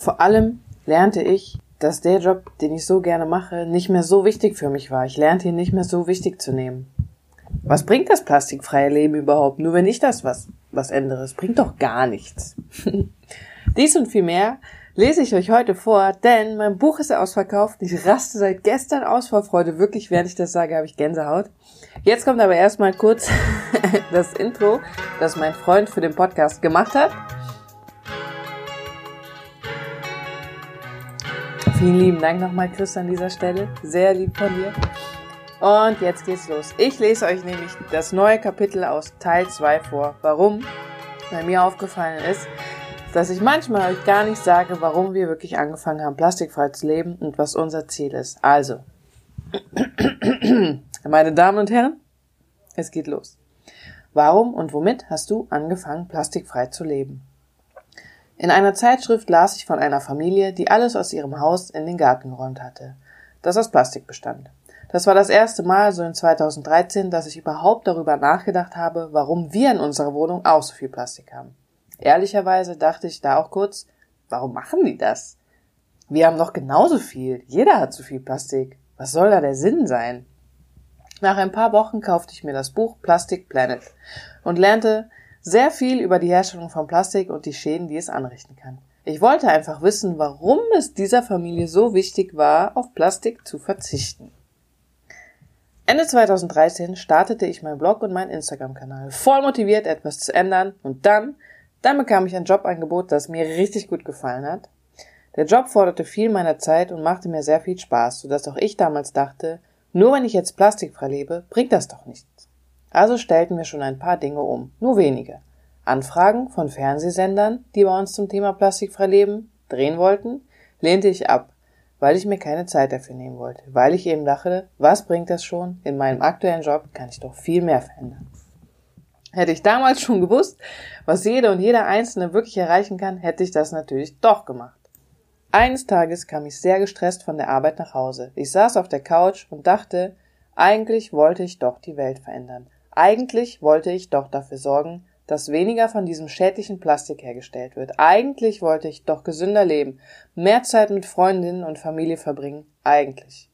Vor allem lernte ich, dass der Job, den ich so gerne mache, nicht mehr so wichtig für mich war. Ich lernte ihn nicht mehr so wichtig zu nehmen. Was bringt das plastikfreie Leben überhaupt? Nur wenn ich das was, was ändere. Es bringt doch gar nichts. Dies und viel mehr lese ich euch heute vor, denn mein Buch ist ausverkauft. Ich raste seit gestern aus vor Freude. Wirklich, während ich das sage, habe ich Gänsehaut. Jetzt kommt aber erstmal kurz das Intro, das mein Freund für den Podcast gemacht hat. Vielen lieben Dank nochmal, Chris, an dieser Stelle. Sehr lieb von dir. Und jetzt geht's los. Ich lese euch nämlich das neue Kapitel aus Teil 2 vor. Warum? Weil mir aufgefallen ist, dass ich manchmal euch gar nicht sage, warum wir wirklich angefangen haben, plastikfrei zu leben und was unser Ziel ist. Also, meine Damen und Herren, es geht los. Warum und womit hast du angefangen, plastikfrei zu leben? In einer Zeitschrift las ich von einer Familie, die alles aus ihrem Haus in den Garten geräumt hatte, das aus Plastik bestand. Das war das erste Mal, so in 2013, dass ich überhaupt darüber nachgedacht habe, warum wir in unserer Wohnung auch so viel Plastik haben. Ehrlicherweise dachte ich da auch kurz, warum machen die das? Wir haben noch genauso viel. Jeder hat so viel Plastik. Was soll da der Sinn sein? Nach ein paar Wochen kaufte ich mir das Buch Plastic Planet und lernte sehr viel über die Herstellung von Plastik und die Schäden, die es anrichten kann. Ich wollte einfach wissen, warum es dieser Familie so wichtig war, auf Plastik zu verzichten. Ende 2013 startete ich meinen Blog und meinen Instagram-Kanal, voll motiviert, etwas zu ändern und dann, dann bekam ich ein Jobangebot, das mir richtig gut gefallen hat. Der Job forderte viel meiner Zeit und machte mir sehr viel Spaß, sodass auch ich damals dachte, nur wenn ich jetzt plastikfrei lebe, bringt das doch nichts. Also stellten wir schon ein paar Dinge um, nur wenige. Anfragen von Fernsehsendern, die bei uns zum Thema plastikfrei leben, drehen wollten, lehnte ich ab, weil ich mir keine Zeit dafür nehmen wollte, weil ich eben dachte, was bringt das schon? In meinem aktuellen Job kann ich doch viel mehr verändern. Hätte ich damals schon gewusst, was jede und jeder Einzelne wirklich erreichen kann, hätte ich das natürlich doch gemacht. Eines Tages kam ich sehr gestresst von der Arbeit nach Hause. Ich saß auf der Couch und dachte, eigentlich wollte ich doch die Welt verändern. Eigentlich wollte ich doch dafür sorgen, dass weniger von diesem schädlichen Plastik hergestellt wird. Eigentlich wollte ich doch gesünder leben, mehr Zeit mit Freundinnen und Familie verbringen. Eigentlich.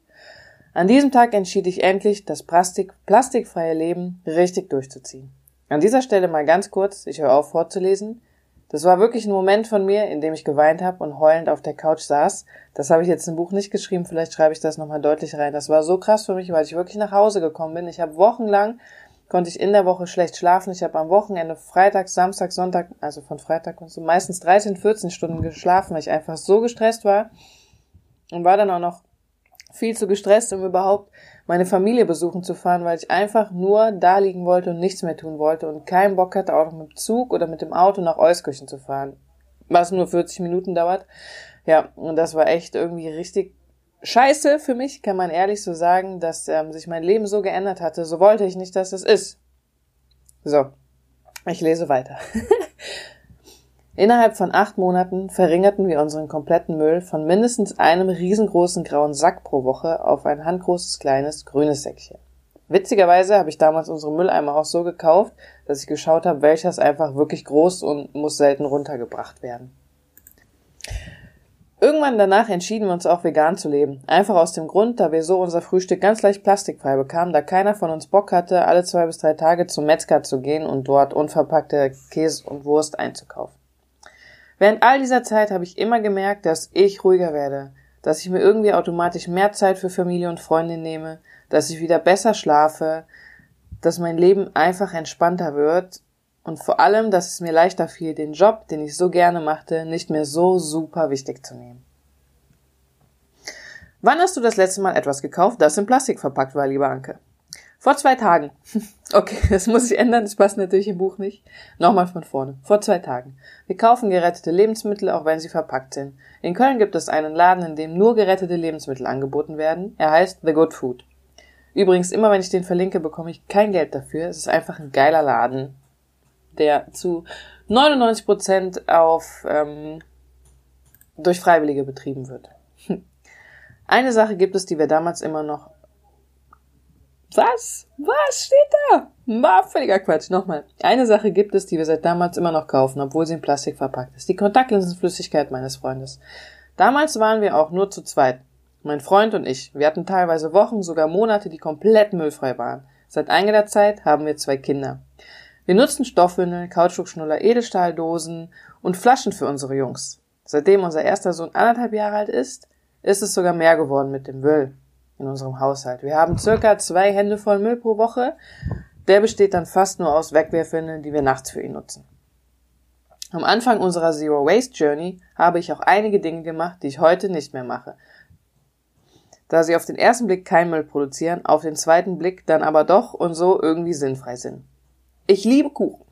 An diesem Tag entschied ich endlich, das Plastik, plastikfreie Leben richtig durchzuziehen. An dieser Stelle mal ganz kurz, ich höre auf vorzulesen. Das war wirklich ein Moment von mir, in dem ich geweint habe und heulend auf der Couch saß. Das habe ich jetzt im Buch nicht geschrieben, vielleicht schreibe ich das nochmal deutlich rein. Das war so krass für mich, weil ich wirklich nach Hause gekommen bin. Ich habe wochenlang konnte ich in der Woche schlecht schlafen. Ich habe am Wochenende Freitag, Samstag, Sonntag, also von Freitag und so meistens 13, 14 Stunden geschlafen, weil ich einfach so gestresst war und war dann auch noch viel zu gestresst, um überhaupt meine Familie besuchen zu fahren, weil ich einfach nur da liegen wollte und nichts mehr tun wollte und keinen Bock hatte, auch noch mit dem Zug oder mit dem Auto nach Euskirchen zu fahren, was nur 40 Minuten dauert. Ja, und das war echt irgendwie richtig scheiße für mich, kann man ehrlich so sagen, dass ähm, sich mein Leben so geändert hatte. So wollte ich nicht, dass es ist. So, ich lese weiter. Innerhalb von acht Monaten verringerten wir unseren kompletten Müll von mindestens einem riesengroßen grauen Sack pro Woche auf ein handgroßes kleines grünes Säckchen. Witzigerweise habe ich damals unsere Mülleimer auch so gekauft, dass ich geschaut habe, welches einfach wirklich groß und muss selten runtergebracht werden. Irgendwann danach entschieden wir uns auch vegan zu leben. Einfach aus dem Grund, da wir so unser Frühstück ganz leicht plastikfrei bekamen, da keiner von uns Bock hatte, alle zwei bis drei Tage zum Metzger zu gehen und dort unverpackte Käse und Wurst einzukaufen. Während all dieser Zeit habe ich immer gemerkt, dass ich ruhiger werde, dass ich mir irgendwie automatisch mehr Zeit für Familie und Freunde nehme, dass ich wieder besser schlafe, dass mein Leben einfach entspannter wird und vor allem, dass es mir leichter fiel, den Job, den ich so gerne machte, nicht mehr so super wichtig zu nehmen. Wann hast du das letzte Mal etwas gekauft, das in Plastik verpackt war, lieber Anke? Vor zwei Tagen. Okay, das muss ich ändern, das passt natürlich im Buch nicht. Nochmal von vorne. Vor zwei Tagen. Wir kaufen gerettete Lebensmittel, auch wenn sie verpackt sind. In Köln gibt es einen Laden, in dem nur gerettete Lebensmittel angeboten werden. Er heißt The Good Food. Übrigens, immer wenn ich den verlinke, bekomme ich kein Geld dafür. Es ist einfach ein geiler Laden der zu 99 Prozent auf ähm, durch Freiwillige betrieben wird. Eine Sache gibt es, die wir damals immer noch Was? Was steht da? War völliger Quatsch. Nochmal. Eine Sache gibt es, die wir seit damals immer noch kaufen, obwohl sie in Plastik verpackt ist. Die Kontaktlinsenflüssigkeit meines Freundes. Damals waren wir auch nur zu zweit. Mein Freund und ich. Wir hatten teilweise Wochen, sogar Monate, die komplett müllfrei waren. Seit einiger Zeit haben wir zwei Kinder. Wir nutzen Stoffwindeln, Kautschukschnuller, Edelstahldosen und Flaschen für unsere Jungs. Seitdem unser erster Sohn anderthalb Jahre alt ist, ist es sogar mehr geworden mit dem Müll in unserem Haushalt. Wir haben circa zwei Hände voll Müll pro Woche. Der besteht dann fast nur aus Wegwerfwindeln, die wir nachts für ihn nutzen. Am Anfang unserer Zero Waste Journey habe ich auch einige Dinge gemacht, die ich heute nicht mehr mache. Da sie auf den ersten Blick kein Müll produzieren, auf den zweiten Blick dann aber doch und so irgendwie sinnfrei sind. Ich liebe Kuchen.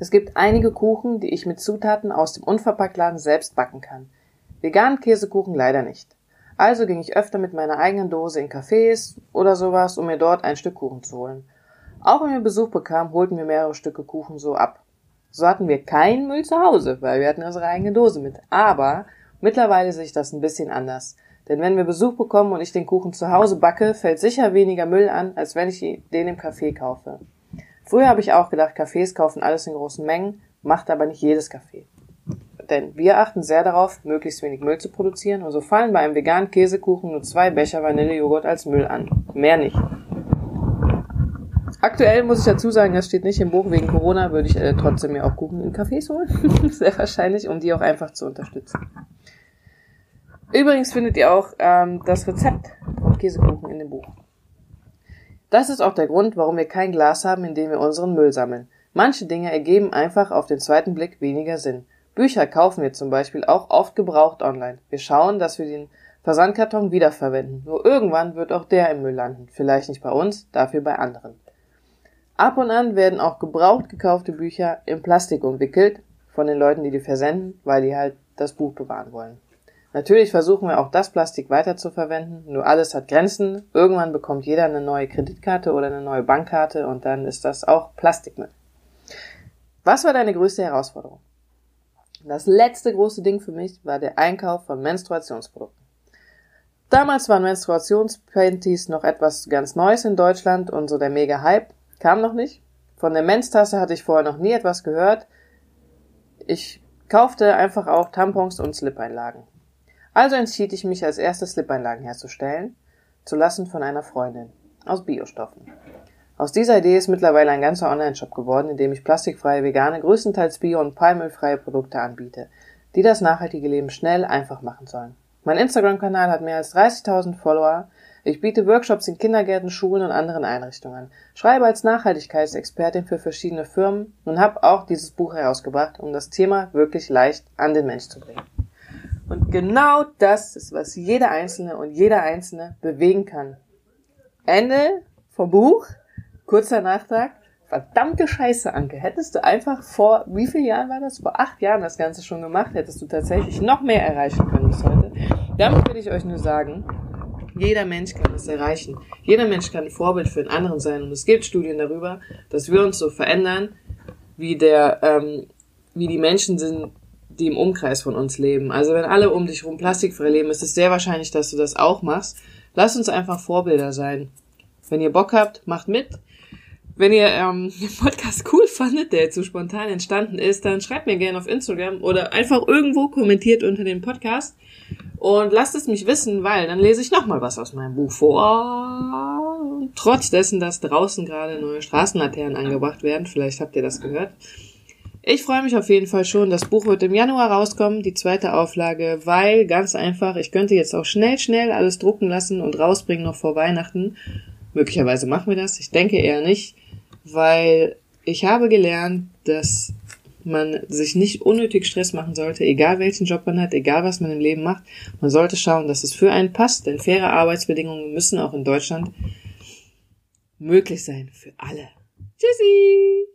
Es gibt einige Kuchen, die ich mit Zutaten aus dem Unverpacktladen selbst backen kann. Veganen Käsekuchen leider nicht. Also ging ich öfter mit meiner eigenen Dose in Cafés oder sowas, um mir dort ein Stück Kuchen zu holen. Auch wenn wir Besuch bekamen, holten wir mehrere Stücke Kuchen so ab. So hatten wir keinen Müll zu Hause, weil wir hatten unsere eigene Dose mit. Aber mittlerweile sehe ich das ein bisschen anders. Denn wenn wir Besuch bekommen und ich den Kuchen zu Hause backe, fällt sicher weniger Müll an, als wenn ich den im Café kaufe. Früher habe ich auch gedacht, Cafés kaufen alles in großen Mengen, macht aber nicht jedes Café denn wir achten sehr darauf, möglichst wenig Müll zu produzieren und so fallen bei einem veganen Käsekuchen nur zwei Becher Vanillejoghurt als Müll an. Mehr nicht. Aktuell muss ich dazu sagen, das steht nicht im Buch, wegen Corona würde ich äh, trotzdem mir auch Kuchen in Cafés holen. sehr wahrscheinlich, um die auch einfach zu unterstützen. Übrigens findet ihr auch ähm, das Rezept vom Käsekuchen in dem Buch. Das ist auch der Grund, warum wir kein Glas haben, in dem wir unseren Müll sammeln. Manche Dinge ergeben einfach auf den zweiten Blick weniger Sinn. Bücher kaufen wir zum Beispiel auch oft gebraucht online. Wir schauen, dass wir den Versandkarton wiederverwenden. Nur irgendwann wird auch der im Müll landen. Vielleicht nicht bei uns, dafür bei anderen. Ab und an werden auch gebraucht gekaufte Bücher in Plastik umwickelt von den Leuten, die die versenden, weil die halt das Buch bewahren wollen. Natürlich versuchen wir auch das Plastik weiter zu verwenden, nur alles hat Grenzen. Irgendwann bekommt jeder eine neue Kreditkarte oder eine neue Bankkarte und dann ist das auch Plastikmüll. Was war deine größte Herausforderung? Das letzte große Ding für mich war der Einkauf von Menstruationsprodukten. Damals waren Menstruationspanties noch etwas ganz Neues in Deutschland und so der mega Hype kam noch nicht. Von der Menstasse hatte ich vorher noch nie etwas gehört. Ich kaufte einfach auch Tampons und Slip-Einlagen. Also entschied ich mich als erstes Slip-Einlagen herzustellen, zu lassen von einer Freundin aus Biostoffen. Aus dieser Idee ist mittlerweile ein ganzer Online-Shop geworden, in dem ich plastikfreie, vegane, größtenteils bio- und palmölfreie Produkte anbiete, die das nachhaltige Leben schnell einfach machen sollen. Mein Instagram-Kanal hat mehr als 30.000 Follower. Ich biete Workshops in Kindergärten, Schulen und anderen Einrichtungen, schreibe als Nachhaltigkeitsexpertin für verschiedene Firmen und habe auch dieses Buch herausgebracht, um das Thema wirklich leicht an den Mensch zu bringen. Und genau das ist, was jeder Einzelne und jeder Einzelne bewegen kann. Ende vom Buch. Kurzer Nachtrag. Verdammte Scheiße, Anke. Hättest du einfach vor, wie vielen Jahren war das? Vor acht Jahren das Ganze schon gemacht, hättest du tatsächlich noch mehr erreichen können bis heute. Damit will ich euch nur sagen, jeder Mensch kann es erreichen. Jeder Mensch kann ein Vorbild für den anderen sein. Und es gibt Studien darüber, dass wir uns so verändern, wie der, ähm, wie die Menschen sind, die im Umkreis von uns leben. Also wenn alle um dich rum plastikfrei leben, ist es sehr wahrscheinlich, dass du das auch machst. Lass uns einfach Vorbilder sein. Wenn ihr Bock habt, macht mit. Wenn ihr ähm, den Podcast cool fandet, der jetzt so spontan entstanden ist, dann schreibt mir gerne auf Instagram oder einfach irgendwo kommentiert unter dem Podcast und lasst es mich wissen, weil dann lese ich nochmal was aus meinem Buch vor. Trotz dessen, dass draußen gerade neue Straßenlaternen angebracht werden, vielleicht habt ihr das gehört. Ich freue mich auf jeden Fall schon. Das Buch wird im Januar rauskommen, die zweite Auflage, weil ganz einfach, ich könnte jetzt auch schnell, schnell alles drucken lassen und rausbringen noch vor Weihnachten. Möglicherweise machen wir das. Ich denke eher nicht weil ich habe gelernt, dass man sich nicht unnötig Stress machen sollte, egal welchen Job man hat, egal was man im Leben macht. Man sollte schauen, dass es für einen passt, denn faire Arbeitsbedingungen müssen auch in Deutschland möglich sein für alle. Tschüssi!